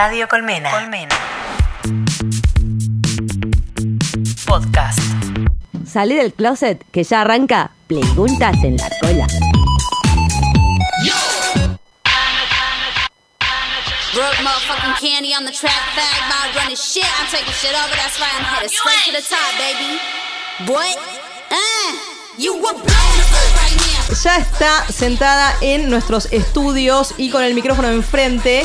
Radio Colmena. Colmena. Podcast. Salí del closet que ya arranca Preguntas en la cola. Broke motherfucking candy on the track, fag my running shit. I'm taking shit over, that's why I'm headed straight to the top, baby. What? Uh, you were blown the fuck right now. ya está sentada en nuestros estudios y con el micrófono enfrente.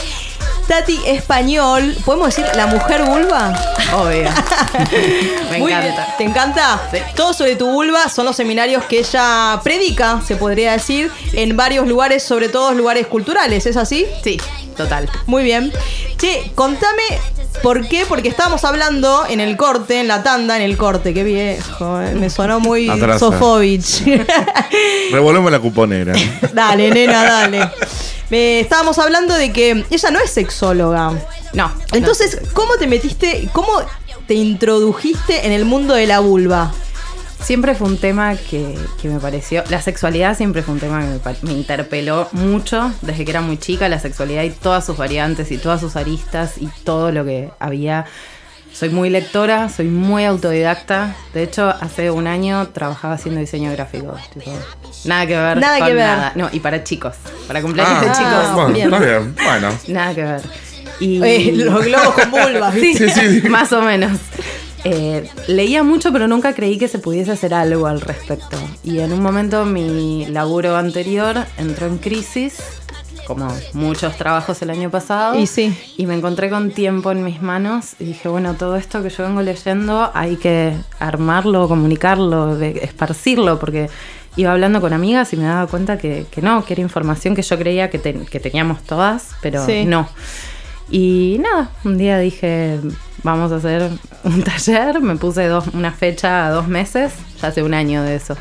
Tati Español, ¿podemos decir la mujer vulva? Obvio. Me Muy encanta. bien. ¿Te encanta? Sí. Todo sobre tu vulva son los seminarios que ella predica, se podría decir, en varios lugares, sobre todo lugares culturales, ¿es así? Sí, total. Muy bien. Che, contame por qué, porque estábamos hablando en el corte, en la tanda, en el corte, qué viejo, eh, me sonó muy Atrasa. Sofovich. Revolvemos la cuponera. dale, nena, dale. Me estábamos hablando de que ella no es sexóloga. No. Entonces, ¿cómo te metiste, cómo te introdujiste en el mundo de la vulva? Siempre fue un tema que, que me pareció. La sexualidad siempre fue un tema que me, interpeló mucho desde que era muy chica. La sexualidad y todas sus variantes y todas sus aristas y todo lo que había. Soy muy lectora, soy muy autodidacta. De hecho, hace un año trabajaba haciendo diseño gráfico. tipo, nada que ver. Nada con que ver. Nada. No, y para chicos. Para cumpleaños de Ah, chicos. bueno, bien. está bien. Bueno. Nada que ver. Y... Eh, los globos con vulvas. Sí, sí. más o menos. Eh, leía mucho, pero nunca creí que se pudiese hacer algo al respecto. Y en un momento mi laburo anterior entró en crisis, como muchos trabajos el año pasado. Y sí. Y me encontré con tiempo en mis manos y dije, bueno, todo esto que yo vengo leyendo hay que armarlo, comunicarlo, esparcirlo, porque iba hablando con amigas y me daba cuenta que, que no, que era información que yo creía que, ten- que teníamos todas, pero Sí. no. Y nada, un día dije, vamos a hacer un taller, me puse dos, una fecha a dos meses, ya hace un año de eso.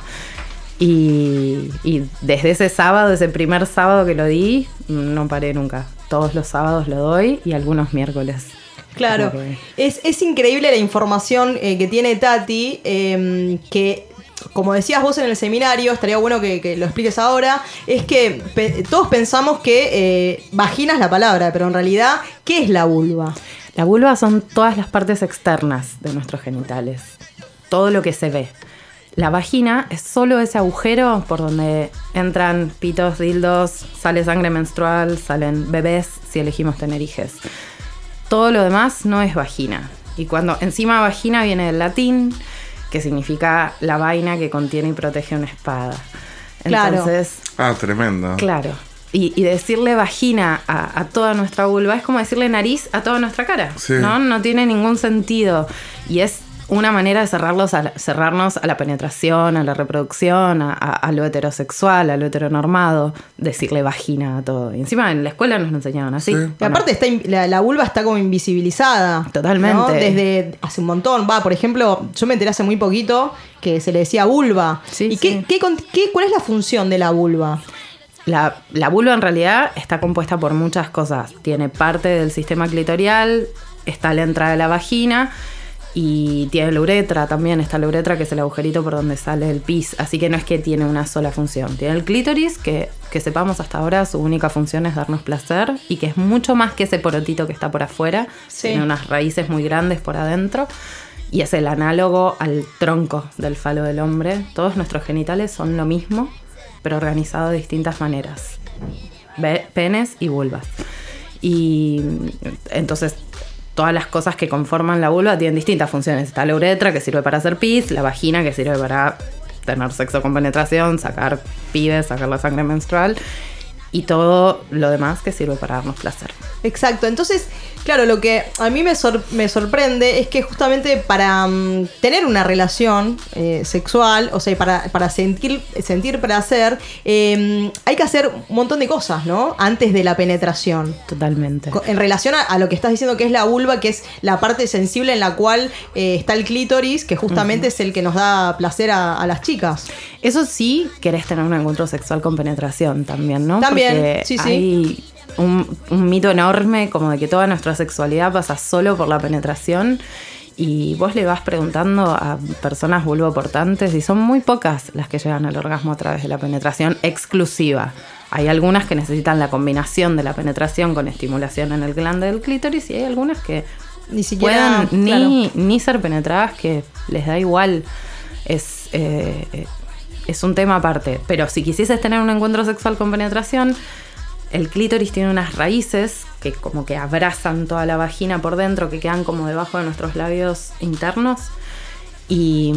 Y, y desde ese sábado, ese primer sábado que lo di, no paré nunca. Todos los sábados lo doy y algunos miércoles. Claro, que- es, es increíble la información eh, que tiene Tati, eh, que como decías vos en el seminario, estaría bueno que, que lo expliques ahora, es que pe- todos pensamos que eh, vagina es la palabra, pero en realidad, ¿qué es la vulva? La vulva son todas las partes externas de nuestros genitales, todo lo que se ve. La vagina es solo ese agujero por donde entran pitos, dildos, sale sangre menstrual, salen bebés si elegimos tener hijes. Todo lo demás no es vagina. Y cuando encima vagina viene del latín, que significa la vaina que contiene y protege una espada. Claro. Entonces, Ah, tremendo. Claro. Y, y decirle vagina a, a toda nuestra vulva es como decirle nariz a toda nuestra cara. Sí. ¿no? no tiene ningún sentido. Y es una manera de cerrarlos a la- cerrarnos a la penetración, a la reproducción, a, a- a lo heterosexual, a lo heteronormado, decirle vagina a todo. Y encima en la escuela nos lo enseñaban así. Sí. ¿o Y no? aparte está, in- la, la vulva está como invisibilizada. Totalmente. ¿no? Desde hace un montón. Va, por ejemplo, yo me enteré hace muy poquito que se le decía vulva. Sí, ¿Y sí. qué, qué- cuál es la función de la vulva? La, la vulva en realidad está compuesta por muchas cosas. Tiene parte del sistema clitorial, está la entrada de la vagina y tiene la uretra también. Está la uretra que es el agujerito por donde sale el pis. Así que no es que tiene una sola función. Tiene el clítoris que, que sepamos hasta ahora su única función es darnos placer y que es mucho más que ese porotito que está por afuera. Sí. Tiene unas raíces muy grandes por adentro. Y es el análogo al tronco del falo del hombre. Todos nuestros genitales son lo mismo, pero organizado de distintas maneras. Penes y vulvas. Y entonces todas las cosas que conforman la vulva tienen distintas funciones. Está la uretra que sirve para hacer pis, la vagina que sirve para tener sexo con penetración, sacar pibes, sacar la sangre menstrual y todo lo demás que sirve para darnos placer. Exacto, entonces, claro, lo que a mí me, sor- me sorprende es que justamente para mm, tener una relación eh, sexual, o sea, para, para sentir, sentir placer, eh, hay que hacer un montón de cosas, ¿no? Antes de la penetración. Totalmente. En relación a, a lo que estás diciendo que es la vulva, que es la parte sensible en la cual eh, está el clítoris, que justamente es el que nos da placer a, a las chicas. Eso sí, querés tener un encuentro sexual con penetración también, ¿no? También, Porque sí, sí. hay un, un mito enorme como de que toda nuestra sexualidad pasa solo por la penetración. Y vos le vas preguntando a personas vulvoportantes y son muy pocas las que llegan al orgasmo a través de la penetración exclusiva. Hay algunas que necesitan la combinación de la penetración con estimulación en el glande del clítoris y hay algunas que Ni siquiera. ni, claro. ni ser penetradas, que les da igual. Es, eh, eh, es un tema aparte. Pero si quisieses tener un encuentro sexual con penetración, el clítoris tiene unas raíces que como que abrazan toda la vagina por dentro, que quedan como debajo de nuestros labios internos. Y,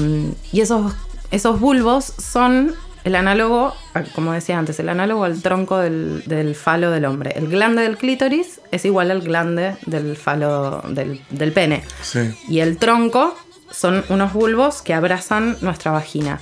y esos, esos bulbos son el análogo, como decía antes, el análogo al tronco del, del falo del hombre. El glande del clítoris es igual al glande del falo del, del pene. Sí. Y el tronco son unos bulbos que abrazan nuestra vagina.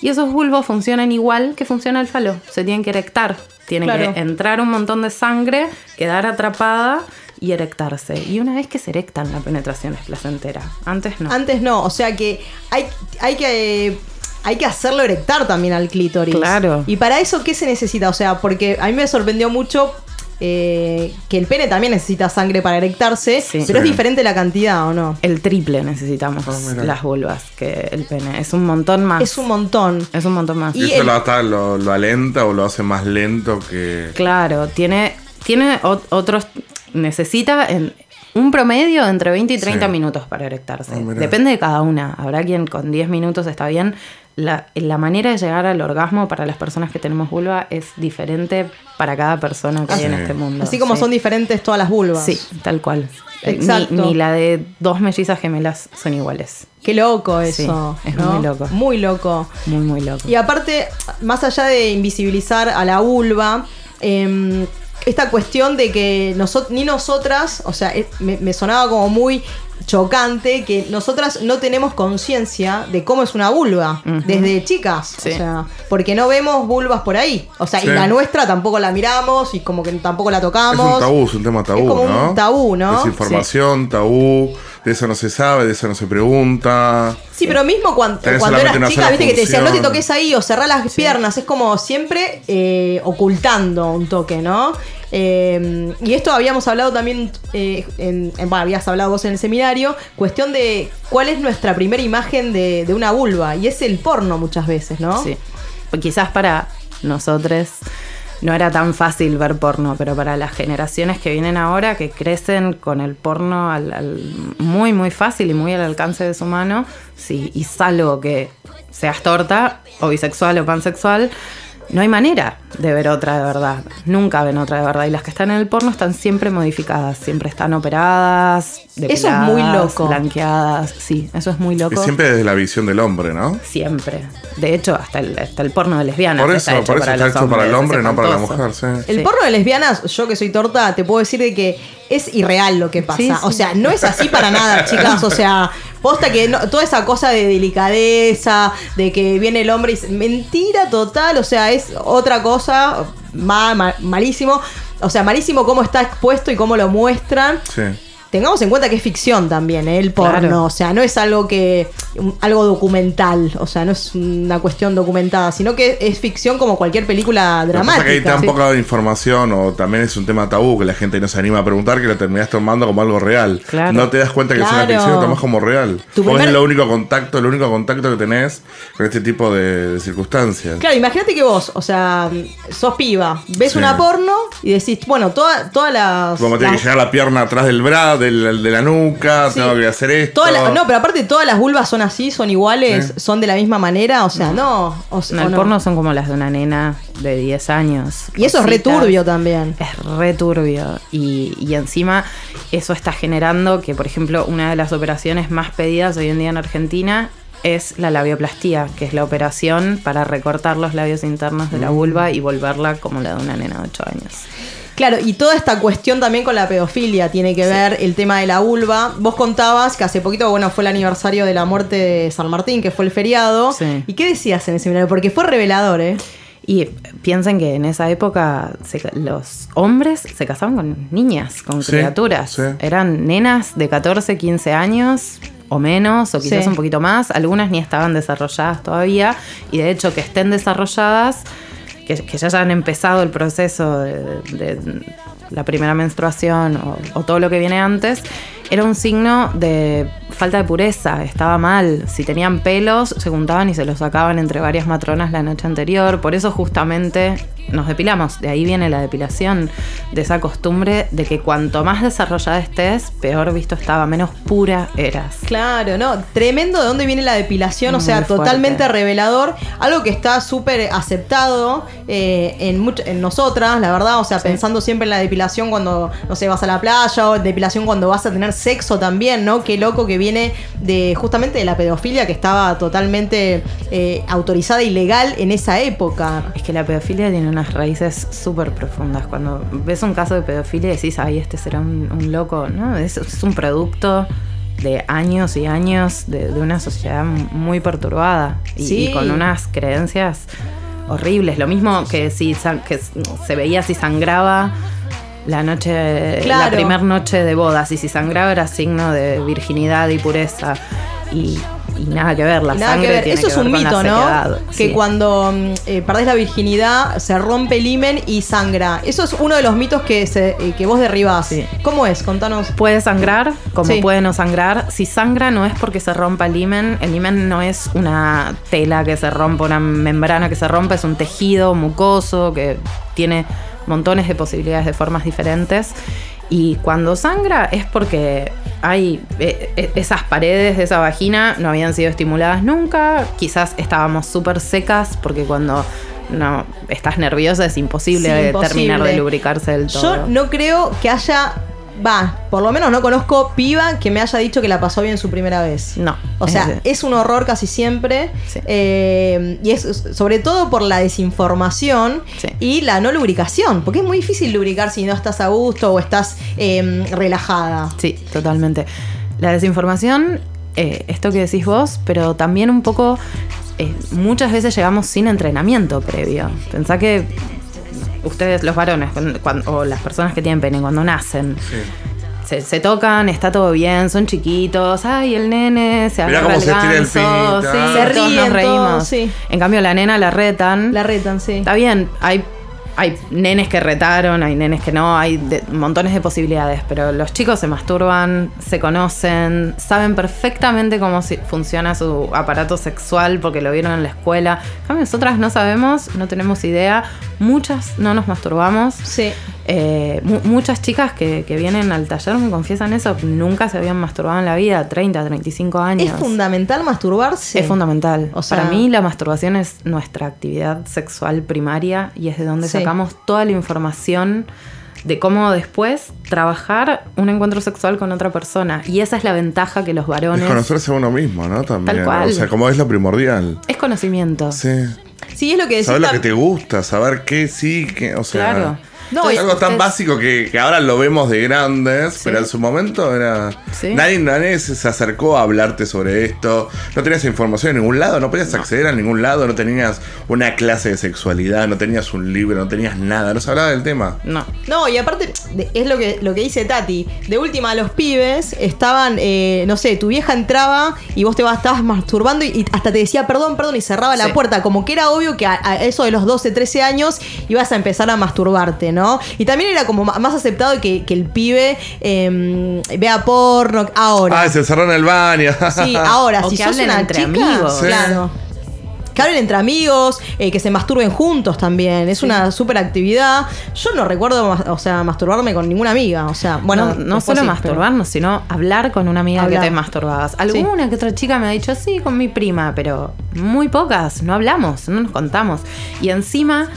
Y esos bulbos funcionan igual que funciona el falo. Se tienen que erectar. Tiene Claro. que entrar un montón de sangre, quedar atrapada y erectarse. Y una vez que se erectan, la penetración es placentera. Antes no. Antes no, o sea que hay, hay que. eh, hay que hacerlo erectar también al clítoris. Claro. Y para eso, ¿qué se necesita? O sea, porque a mí me sorprendió mucho eh, que el pene también necesita sangre para erectarse, Sí. pero es diferente la cantidad, ¿o no? el triple necesitamos Ah, las vulvas que el pene. Es un montón más. Es un montón. Es un montón más. ¿Y, Y eso el- lo, hasta lo, lo alenta o lo hace más lento que. Claro, tiene, tiene ot- otros. Necesita en un promedio entre 20 y 30 Sí. minutos para erectarse. Ah. Depende de cada una. Habrá quien con 10 minutos está bien. La, la manera de llegar al orgasmo para las personas que tenemos vulva es diferente para cada persona que hay en sí. este mundo. Así como sí. son diferentes todas las vulvas. Sí, tal cual. Eh, Exacto. Ni, ni la de dos mellizas gemelas son iguales. Qué loco Sí, eso. es ¿no? muy loco. Muy loco. Muy, muy loco. Y aparte, más allá de invisibilizar a la vulva, em, esta cuestión de que noso- ni nosotras, o sea, es- me, me sonaba como muy chocante que nosotras no tenemos conciencia de cómo es una vulva desde chicas, Sí. o sea, porque no vemos vulvas por ahí, o sea, Sí. y la nuestra tampoco la miramos y como que tampoco la Es tocamos. un tabú, es un tema tabú, Es como ¿no? un tabú, ¿no? Desinformación, tabú, de eso no se sabe, de eso no se pregunta. Sí, pero mismo cuando, cuando eras chica, viste que te decían, no te toques ahí o cerrar las piernas. Es como siempre eh, ocultando un toque, ¿no? Eh, y esto habíamos hablado también, eh, en, en- bueno, habías hablado vos en el seminario, cuestión de cuál es nuestra primera imagen de, de una vulva. Y es el porno muchas veces, ¿no? Sí. Pues quizás para nosotros no era tan fácil ver porno, pero para las generaciones que vienen ahora, que crecen con el porno al- al- muy, muy fácil y muy al alcance de su mano, sí, y salvo que seas torta, o bisexual o pansexual, no hay manera de ver otra de verdad. Nunca ven otra de verdad. Y las que están en el porno están siempre modificadas, siempre están operadas, Eso es muy depiladas, loco. blanqueadas. Sí, eso es muy loco. Y siempre desde la visión del hombre, ¿no? Siempre. De hecho, hasta el, hasta el porno de lesbianas. Por está eso, hecho por eso para está el hombre, no para la mujer, sí. El Sí. porno de lesbianas, yo que soy torta, te puedo decir de que es irreal lo que pasa. Sí, sí. O sea, no es así para nada, chicas. O sea, posta que no- toda esa cosa de delicadeza, de que viene el hombre y dice, mentira total. O sea, es otra cosa, ma- ma- malísimo. O sea, malísimo cómo está expuesto y cómo lo muestran. Sí. Tengamos en cuenta que es ficción también, ¿eh? el porno. Claro. O sea, no es algo que. un- algo documental. O sea, no es una cuestión documentada, sino que es ficción como cualquier película dramática. que hay tan Sí. poca información o también es un tema tabú que la gente no se anima a preguntar que lo terminás tomando como algo real. Claro. No te das cuenta que es una ficción, lo tomás como real. Tu Vos primer- es lo único contacto, el único contacto que tenés con este tipo de, de circunstancias. Claro, imagínate que vos, o sea, sos piba, ves Sí. una porno y decís, bueno, toda- todas las. Como tiene las- que llegar la pierna atrás del bra, del- de la nuca, sí, tengo que hacer esto. no, pero aparte todas las vulvas son así, son iguales, Sí. son de la misma manera, o sea, no. o sea, En o el no. porno son como las de una nena de 10 años. Y eso es re Cositas. turbio también. Es re turbio. Y, y encima eso está generando que, por ejemplo, una de las operaciones más pedidas hoy en día en Argentina es la labioplastía, que es la operación para recortar los labios internos de la vulva y volverla como la de una nena de 8 años. Claro, y toda esta cuestión también con la pedofilia tiene que ver el tema de la vulva. Vos contabas que hace poquito, bueno, fue el aniversario de la muerte de San Martín, que fue el feriado. Sí. ¿Y qué decías en el seminario? Porque fue revelador, ¿eh? Y piensen que en esa época se los hombres se casaban con niñas, con Sí, criaturas. sí. Eran nenas de 14, 15 años o menos, o quizás Sí. un poquito más. Algunas ni estaban desarrolladas todavía. Y de hecho que estén desarrolladas, que, que ya hayan empezado el proceso de, de la primera menstruación o, o todo lo que viene antes, era un signo de falta de pureza, estaba mal. Si tenían pelos, se juntaban y se los sacaban entre varias matronas la noche anterior. Por eso justamente nos depilamos. De ahí viene la depilación, de esa costumbre de que cuanto más desarrollada estés, peor visto estaba, menos pura eras. Claro, no, tremendo de dónde viene la depilación, o sea, fuerte. totalmente revelador, algo que está súper aceptado eh, en, en nosotras, la verdad, o sea, pensando siempre en la depilación cuando, no sé, vas a la playa, o depilación cuando vas a tener sexo también, ¿no? Qué loco que viene de justamente de la pedofilia que estaba totalmente eh, autorizada y legal en esa época. Es que la pedofilia tiene unas raíces súper profundas. Cuando ves un caso de pedofilia decís, ay, este será un, un loco. No, es, es un producto de años y años de, de una sociedad muy perturbada y, Sí. y con unas creencias horribles. Lo mismo que si que se veía si sangraba la noche, la primera noche de bodas y si sangraba era signo de virginidad y pureza y, y nada que ver. La nada sangre que ver. tiene Eso que es un ver mito, ¿no? Que Sí. cuando mm, eh, perdés la virginidad se rompe el himen y sangra. Eso es uno de los mitos que, se, eh, que vos derribás. Sí. ¿Cómo es? Contanos. Puede sangrar, como Sí. puede no sangrar. Si sangra no es porque se rompa el himen. El himen no es una tela que se rompa, una membrana que se rompa, es un tejido mucoso que tiene montones de posibilidades de formas diferentes. Y cuando sangra es porque hay eh, eh, esas paredes de esa vagina no habían sido estimuladas nunca. Quizás estábamos súper secas porque cuando no estás nerviosa es imposible, Sí, imposible. terminar de lubricarse del todo. Yo no creo que haya. Va, por lo menos no conozco piba que me haya dicho que la pasó bien su primera vez. No. O sea, es un horror casi siempre. Sí. Eh, y es sobre todo por la desinformación Sí. y la no lubricación. Porque es muy difícil lubricar si no estás a gusto o estás eh, relajada. Sí, totalmente. La desinformación, eh, esto que decís vos, pero también un poco, eh, muchas veces llegamos sin entrenamiento previo. Pensá que ustedes, los varones, cuando- cuando- o las personas que tienen pene, cuando nacen, se, se tocan, está todo bien, son chiquitos, ay, el nene se Mirá agarra cómo se tira el ganso, pito. sí, Se todos ríen, nos reímos. sí. En cambio, la nena la retan. La retan, sí. Está bien, hay, hay nenes que retaron, hay nenes que no, hay de- montones de posibilidades, pero los chicos se masturban, se conocen, saben perfectamente cómo si- funciona su aparato sexual porque lo vieron en la escuela. En nosotras no sabemos, no tenemos idea, muchas no nos masturbamos. Sí. Eh, mu- muchas chicas que, que vienen al taller me confiesan eso, nunca se habían masturbado en la vida, 30, 35 años. Es fundamental masturbarse. Es fundamental. O sea- Para mí la masturbación es nuestra actividad sexual primaria y es de donde Sí. sacamos toda la información de cómo después trabajar un encuentro sexual con otra persona. Y esa es la ventaja que los Es varones... conocerse a uno mismo, ¿no? También. Tal cual. O sea, como es lo primordial. Es conocimiento. Sí. Sí, es lo que decís. Saber lo que te gusta, saber qué sí, qué. O sea. Claro. No, es algo tan básico que, que ahora lo vemos de grandes, pero en su momento era. Sí. Nadie, nadie se acercó a hablarte sobre esto. No tenías información en ningún lado, no podías acceder a ningún lado, no tenías una clase de sexualidad, no tenías un libro, no tenías nada, no se hablaba del tema. No. No, y aparte, es lo que, lo que dice Tati. De última, los pibes estaban, eh, no sé, tu vieja entraba y vos te vas- estabas masturbando y, y hasta te decía perdón, perdón y cerraba la puerta. Como que era obvio que a, a eso de los 12, 13 años ibas a empezar a masturbarte, ¿no? Y también era como más aceptado que, que el pibe eh, vea porno. Ahora. Ah, se encerró en el baño. Sí, ahora, O si que sos hablen una entre chica, amigos. Sí. claro. Que hablen entre amigos, eh, que se masturben juntos también. Es una súper actividad. Yo no recuerdo, o sea, masturbarme con ninguna amiga. O sea, bueno, no, solo sí, masturbarnos, sino hablar con una amiga Hablar. que te masturbabas. Alguna que otra chica me ha dicho, sí, con mi prima, pero muy pocas, no hablamos, no nos contamos. Y encima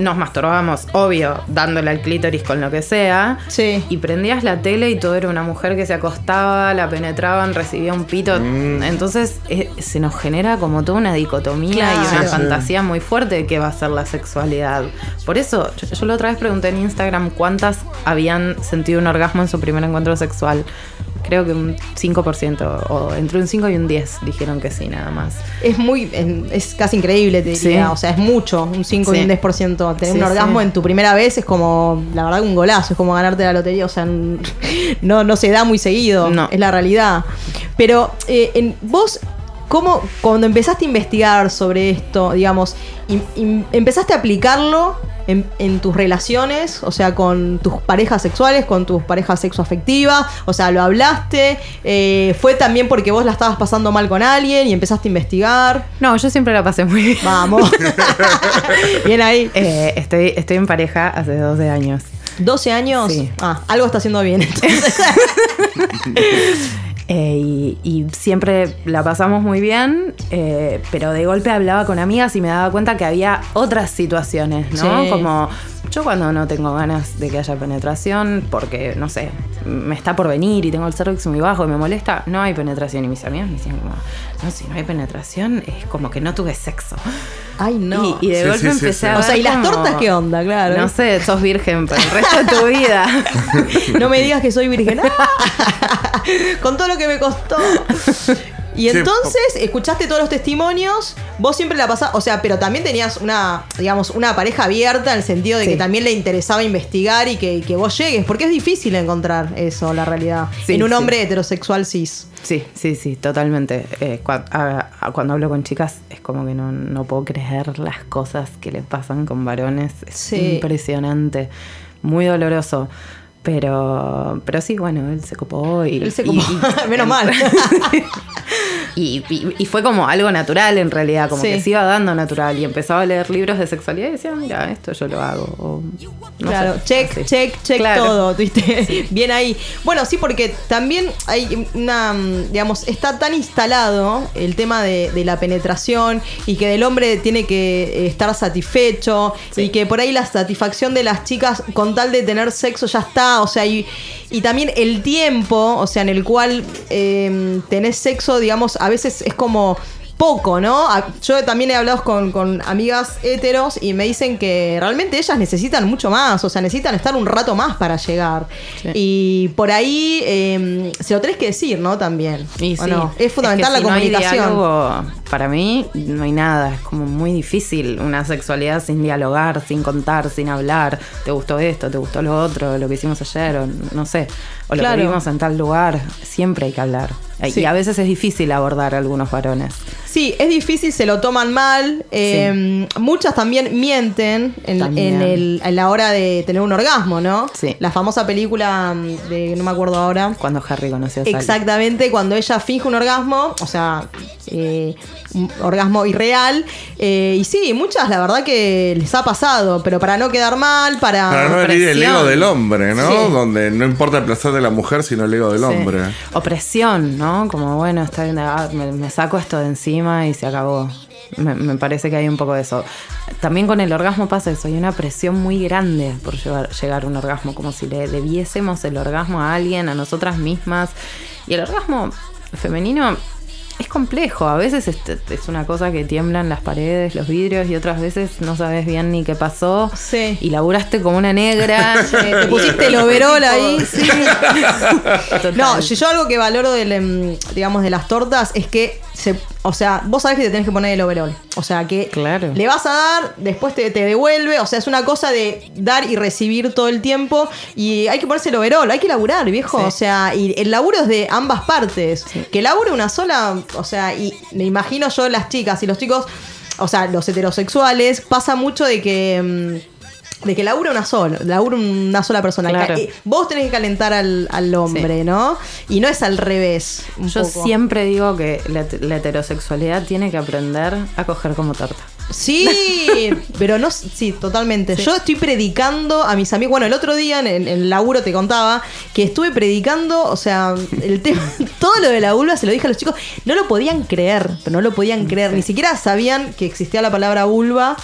nos masturbábamos, obvio, dándole al clítoris con lo que sea. Sí. Y prendías la tele y todo era una mujer que se acostaba, la penetraban, recibía un pito. Mm. Entonces eh, se nos genera como toda una dicotomía y una Sí, sí. fantasía muy fuerte de qué va a ser la sexualidad. Por eso, yo, yo la otra vez pregunté en Instagram cuántas habían sentido un orgasmo en su primer encuentro sexual. Creo que un 5%, o entre un 5 y un 10 dijeron que sí, nada más. Es muy, es casi increíble, te diría. Sí. O sea, es mucho, un 5 y un 10%. Tener Sí, un orgasmo en tu primera vez es como, la verdad, un golazo. Es como ganarte la lotería. O sea, no, no se da muy seguido. No. Es la realidad. Pero eh, en, vos, ¿cómo, cuando empezaste a investigar sobre esto, digamos, empezaste a aplicarlo en, en tus relaciones, o sea, con tus parejas sexuales, con tus parejas sexoafectivas, o sea, lo hablaste, eh, fue también porque vos la estabas pasando mal con alguien y empezaste a investigar. No, yo siempre la pasé muy bien. Vamos. Bien ahí. Eh, estoy, estoy en pareja hace 12 años. 12 años. Sí. Ah, algo está haciendo bien. entonces. Eh, y, y siempre la pasamos muy bien, eh, pero de golpe hablaba con amigas y me daba cuenta que había otras situaciones, ¿no? Sí. Como yo cuando no tengo ganas de que haya penetración, porque, no sé, me está por venir y tengo el cervix muy bajo y me molesta, no hay penetración. Y mis amigas me decían como, no, si no hay penetración es como que no tuve sexo. Ay, no. Y, y de Sí, golpe sí, empecé sí. a o sea, ¿y las como- tortas qué onda? Claro. No sé, sos virgen para el resto de tu vida. No me digas que soy virgen. ¡Ah! Con todo lo que me costó. Y Sí, entonces, escuchaste todos los testimonios, vos siempre la pasás, o sea, pero también tenías una, digamos, una pareja abierta en el sentido de Sí. que también le interesaba investigar y que, que vos llegues, porque es difícil encontrar eso, la realidad, Sí, en un sí. hombre heterosexual cis. Sí, sí, sí, totalmente. Eh, cua- a- a- cuando hablo con chicas es como que no, no puedo creer las cosas que le pasan con varones. Es Sí. impresionante, muy doloroso. Pero, pero sí, bueno, él se copó y... Él se y- como, y- menos mal. Y, y- y fue como algo natural en realidad, como Sí. que se iba dando natural. Y empezaba a leer libros de sexualidad y decía, mira, esto yo lo hago. o no claro, sé, check, así. check, check Claro. todo, ¿viste? Bien ahí. Bueno, sí, porque también hay una, digamos, está tan instalado el tema de, de la penetración y que del hombre tiene que eh, estar satisfecho y que por ahí la satisfacción de las chicas con tal de tener sexo ya está, o sea, y, y también el tiempo, o sea, en el cual eh, tenés sexo, digamos, a veces es como poco, ¿no? Yo también he hablado con, con amigas heteros y me dicen que realmente ellas necesitan mucho más, o sea, necesitan estar un rato más para llegar. Sí. Y por ahí eh, se lo tenés que decir, ¿no? También. Y ¿O sí, no? Es fundamental que la si no hay comunicación. diálogo, para mí no hay nada, es como muy difícil una sexualidad sin dialogar, sin contar, sin hablar. ¿Te gustó esto? ¿Te gustó lo otro? ¿Lo que hicimos ayer? O no sé. O lo Claro. que vimos en tal lugar. Siempre hay que hablar. Sí. Y a veces es difícil abordar a algunos varones. Sí, es difícil, se lo toman mal. eh, Muchas también mienten en, También. en el- en la hora de tener un orgasmo, ¿no? Sí. La famosa película mm, de, no me acuerdo ahora. Cuando Harry conoció a Sally. Exactamente, cuando ella finge un orgasmo, o sea, eh, un orgasmo irreal. eh, y sí, muchas la verdad que les ha pasado, pero para no quedar mal, para... Para no herir el ego del hombre, ¿no? Sí. Donde no importa el placer de la mujer, sino el ego del Sí. hombre. Opresión, ¿no? Como bueno, está bien, ah, me, saco esto de encima y se acabó. Me, parece que hay un poco de eso. También con el orgasmo pasa eso, hay una presión muy grande por llegar a un orgasmo, como si le debiésemos el orgasmo a alguien, a nosotras mismas. Y el orgasmo femenino es complejo, a veces es, es una cosa que tiemblan las paredes, los vidrios, y otras veces no sabes bien ni qué pasó. Sí. Y laburaste como una negra. Te pusiste el overol ahí. Sí. No, yo, yo algo que valoro del, em, digamos, de las tortas es que, se, o sea, vos sabés que te tenés que poner el overol. O sea, que Claro. le vas a dar, después te, te devuelve. O sea, es una cosa de dar y recibir todo el tiempo. Y hay que ponerse el overol, hay que laburar, viejo. Sí. O sea, y el laburo es de ambas partes. Que labure una sola, o sea, y me imagino yo las chicas y los chicos, o sea, los heterosexuales, pasa mucho de que... de que labura una sola, labura una sola persona. Claro. Eh, Vos tenés que calentar al, al hombre, Sí. ¿no? Y no es al revés. un Yo poco. siempre digo que la, la heterosexualidad tiene que aprender a coger como torta. Sí, pero no, sí, totalmente. Yo estoy predicando a mis amigos. Bueno, el otro día en, en el laburo te contaba que estuve predicando, o sea, el tema, todo lo de la vulva se lo dije a los chicos, no lo podían creer, pero no lo podían creer, ni siquiera sabían que existía la palabra vulva.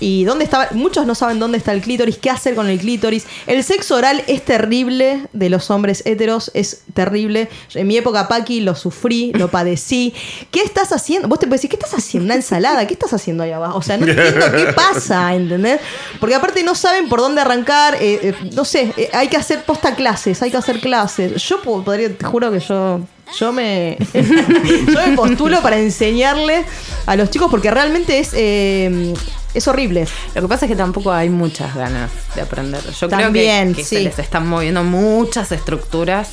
Y dónde estaba, muchos no saben dónde está el clítoris, qué hacer con el clítoris. El sexo oral es terrible de los hombres heteros, es terrible. En mi época, Paqui, lo sufrí, lo padecí. ¿Qué estás haciendo? Vos te puedes decir, ¿qué estás haciendo? ¿Una ensalada? ¿Qué estás haciendo ahí abajo? O sea, no entiendo qué pasa, ¿entendés? Porque aparte no saben por dónde arrancar. eh, eh, no sé, eh, hay que hacer posta clases, hay que hacer clases. Yo po- podría, te juro que yo. Yo me, yo me postulo para enseñarle a los chicos porque realmente es, eh, es horrible. Lo que pasa es que tampoco hay muchas ganas de aprender. Yo También, creo que, que sí. se les están moviendo muchas estructuras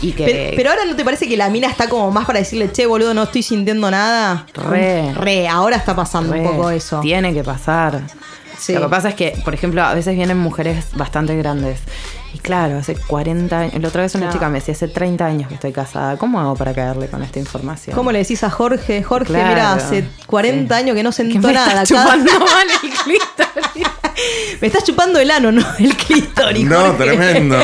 y que... Pero, pero ahora no te parece que la mina está como más para decirle, che, boludo, no estoy sintiendo nada. Re. Re, ahora está pasando re, un poco eso. Tiene que pasar. Sí. Lo que pasa es que, por ejemplo, a veces vienen mujeres bastante grandes. Y claro, hace 40 años. La otra vez una Claro. chica me decía, hace 30 años que estoy casada. ¿Cómo hago para caerle con esta información? ¿Cómo le decís a Jorge? Jorge, Claro. mira, hace 40 Sí. años que no sentó me nada. está cada- chupando mal el clítoris. Me estás chupando el ano, no el clítoris. No, Jorge. tremendo.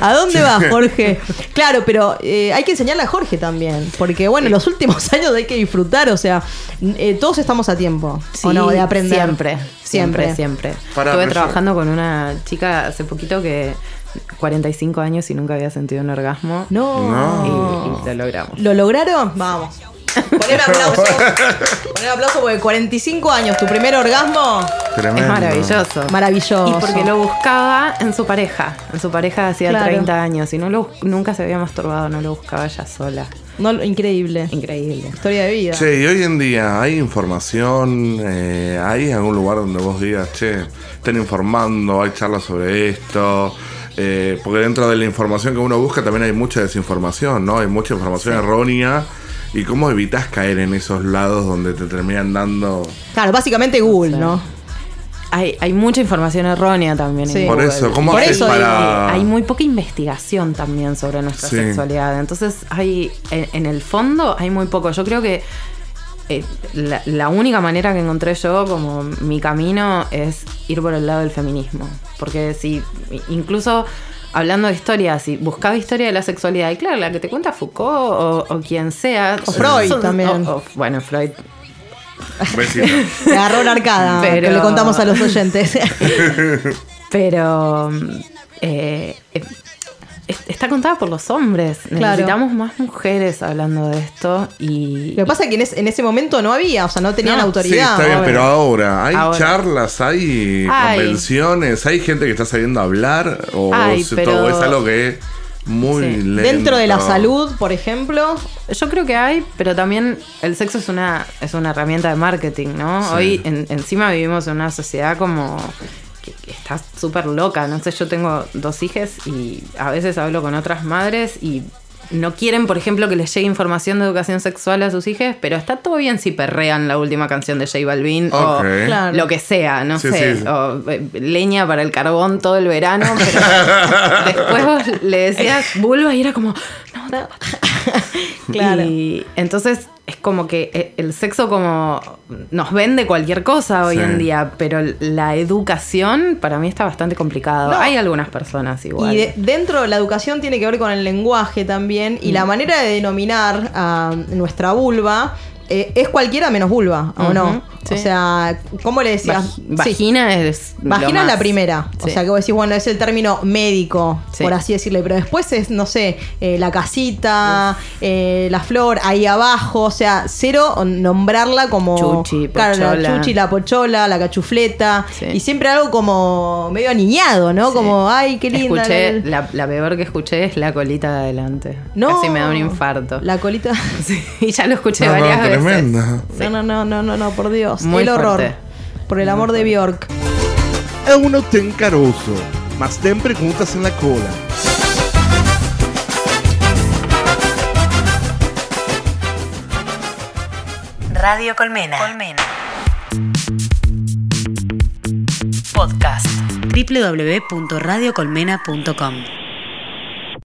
¿A dónde vas, Jorge? Claro, pero eh, hay que enseñarle a Jorge también. Porque, bueno, los últimos años hay que disfrutar. O sea, eh, todos estamos a tiempo. ¿O no? De aprender. Siempre, siempre, siempre. Pará, Estuve trabajando con una chica hace poquito que 45 años y nunca había sentido un orgasmo. No. Y, y lo logramos. ¿Lo lograron? Vamos. Poner aplauso. Poner aplauso porque 45 años, tu primer orgasmo. Tremendo. Es maravilloso. Maravilloso. Y porque lo buscaba en su pareja. En su pareja hacía Claro. 30 años y no lo, nunca se había masturbado, no lo buscaba ella sola. No, increíble. Increíble. Historia de vida. Che, y hoy en día hay información, eh, hay algún lugar donde vos digas, che, estén informando, hay charlas sobre esto. Eh, porque dentro de la información que uno busca también hay mucha desinformación, ¿no? Hay mucha información errónea. ¿Y cómo evitas caer en esos lados donde te terminan dando... Claro, básicamente Google, ¿no? Hay, hay mucha información errónea también. Sí. en Por eso, ¿cómo Por eso para...? Hay muy poca investigación también sobre nuestra Sí. sexualidad. Entonces, hay en, en el fondo hay muy poco. Yo creo que eh, la, la única manera que encontré yo como mi camino es ir por el lado del feminismo. Porque si incluso hablando de historia, si buscaba historia de la sexualidad, y claro, la que te cuenta Foucault o, o quien sea. O Freud también. o- o- bueno, Freud. Me agarró una arcada Pero- que le contamos a los oyentes. Pero eh, eh, está contada por los hombres. Claro. Necesitamos más mujeres hablando de esto y Lo que pasa es que en, es- en ese momento no había, o sea, no tenían No, Sí, autoridad. está bien, pero ahora, ¿hay Ahora. charlas, hay, Hay. convenciones, hay gente que está saliendo a hablar? ¿O se- pero- todo es algo que es muy Sí. lento? Dentro de la salud, por ejemplo, yo creo que hay, pero también el sexo es una es una herramienta de marketing, ¿no? Sí. Hoy en- encima vivimos en una sociedad como que, que está súper loca. No sé, yo tengo dos hijas y a veces hablo con otras madres y no quieren, por ejemplo, que les llegue información de educación sexual a sus hijas, pero está todo bien si perrean la última canción de J Balvin o Claro. lo que sea, no Sí, sé, sí, sí. o eh, leña para el carbón todo el verano, pero después vos le decías vulva y era como, no, no. Claro. Y entonces es como que eh, el sexo como nos vende cualquier cosa hoy Sí. en día, pero la educación para mí está bastante complicado. No. Hay algunas personas igual. Y de- dentro de la educación tiene que ver con el lenguaje también y Mm. la manera de denominar a nuestra vulva eh, es cualquiera menos vulva, ¿o no? Sí. O sea, ¿cómo le decías? Vag- Sí. Vagina es. Vagina es la primera. O sea, que vos decís, bueno, es el término médico, Sí. por así decirle. Pero después es, no sé, eh, la casita, eh, la flor, ahí abajo. O sea, cero nombrarla como. Chuchi, Claro, la pochola. chuchi, la pochola, la cachufleta. Sí. Y siempre algo como medio aniñado, ¿no? Sí. Como, ay, qué linda. Escuché, la- la, la peor que escuché es la colita de adelante. No. Casi me da un infarto. La colita. Sí, y ya lo escuché No, no, varias veces. tremenda. No, no, no, no, no, no, por Dios. Muy el horror. fuerte. Por el amor de Bjork. É um não tem caroço, mas tem perguntas na cola. Radio Colmena. Colmena. Podcast. www.radiocolmena.com